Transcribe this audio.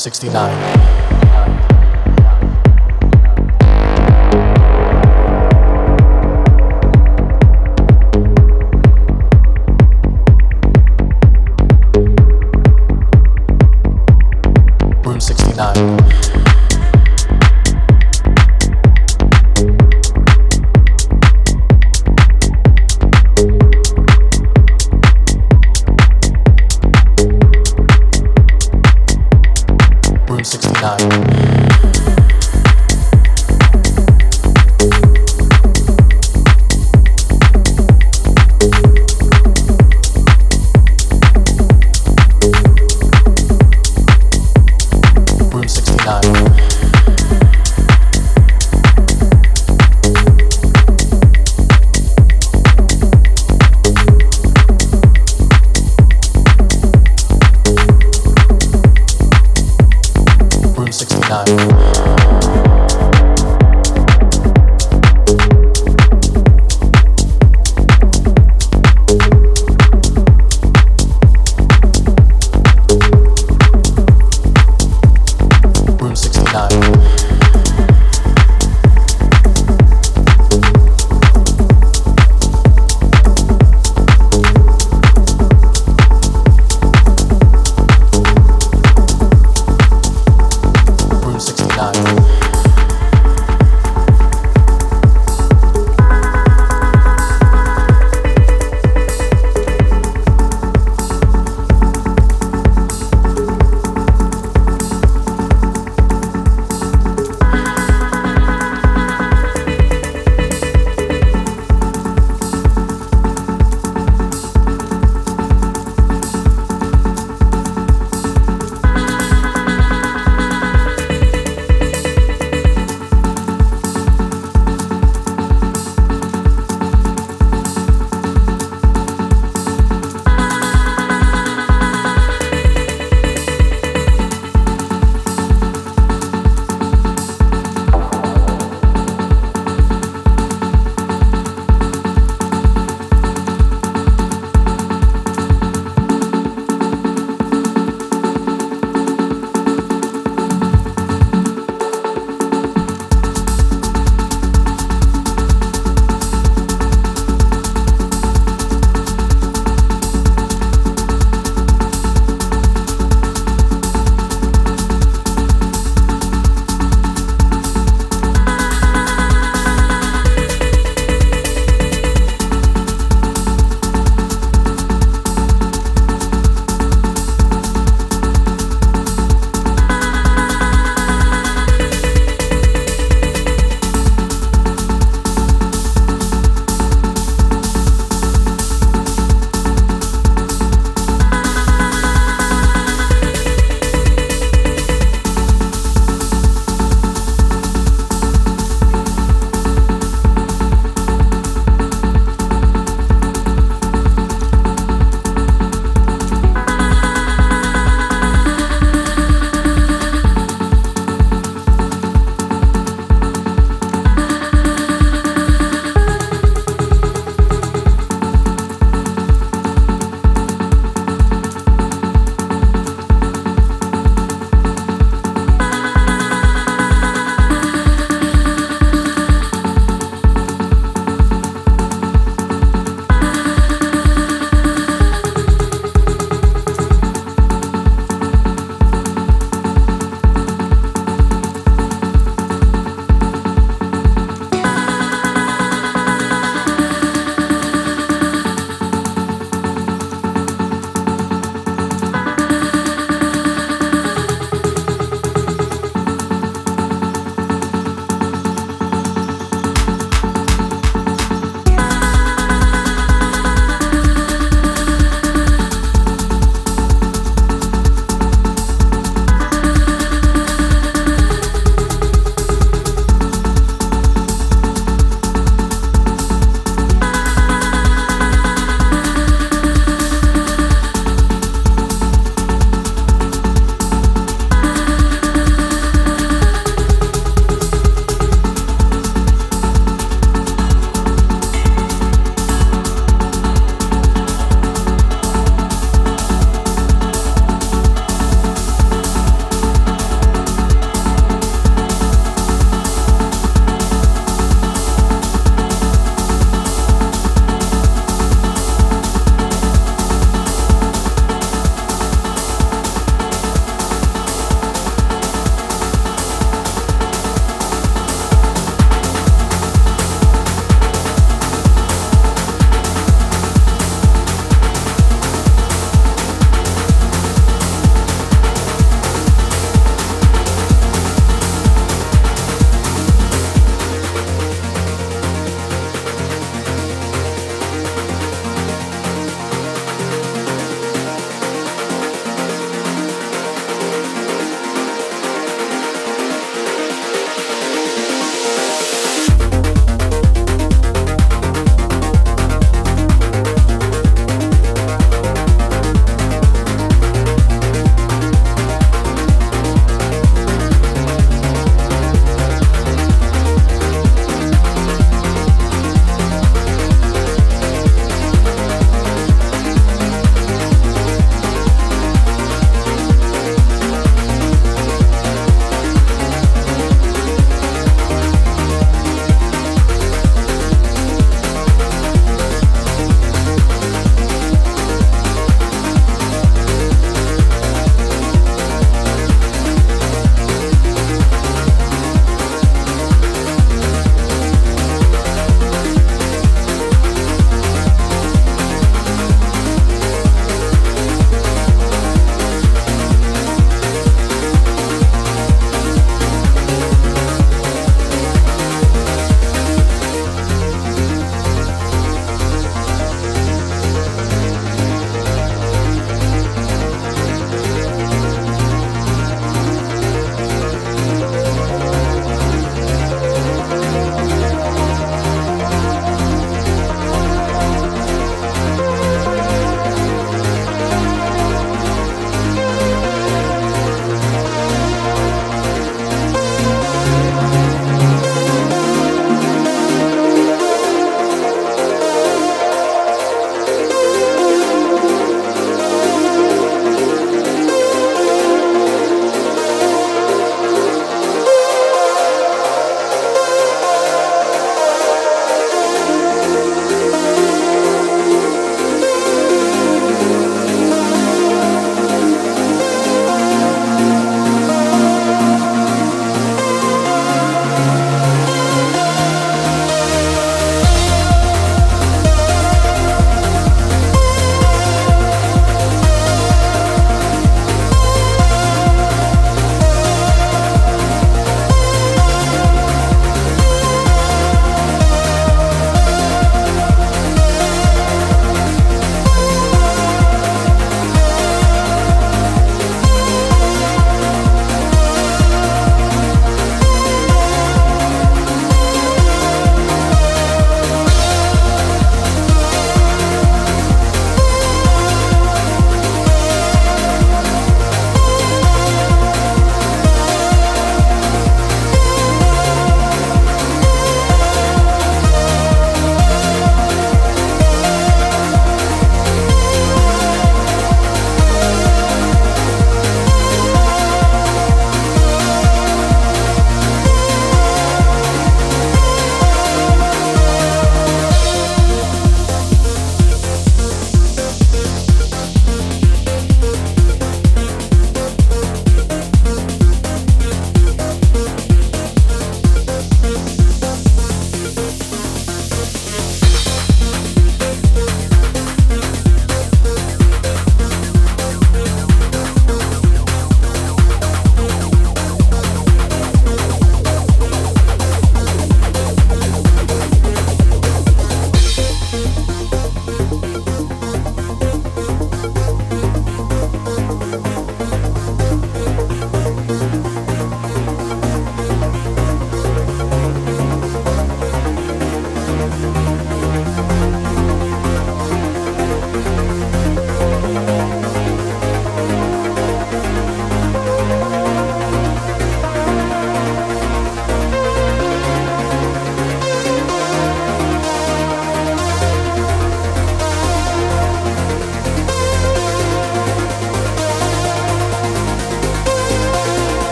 Sixty-nine.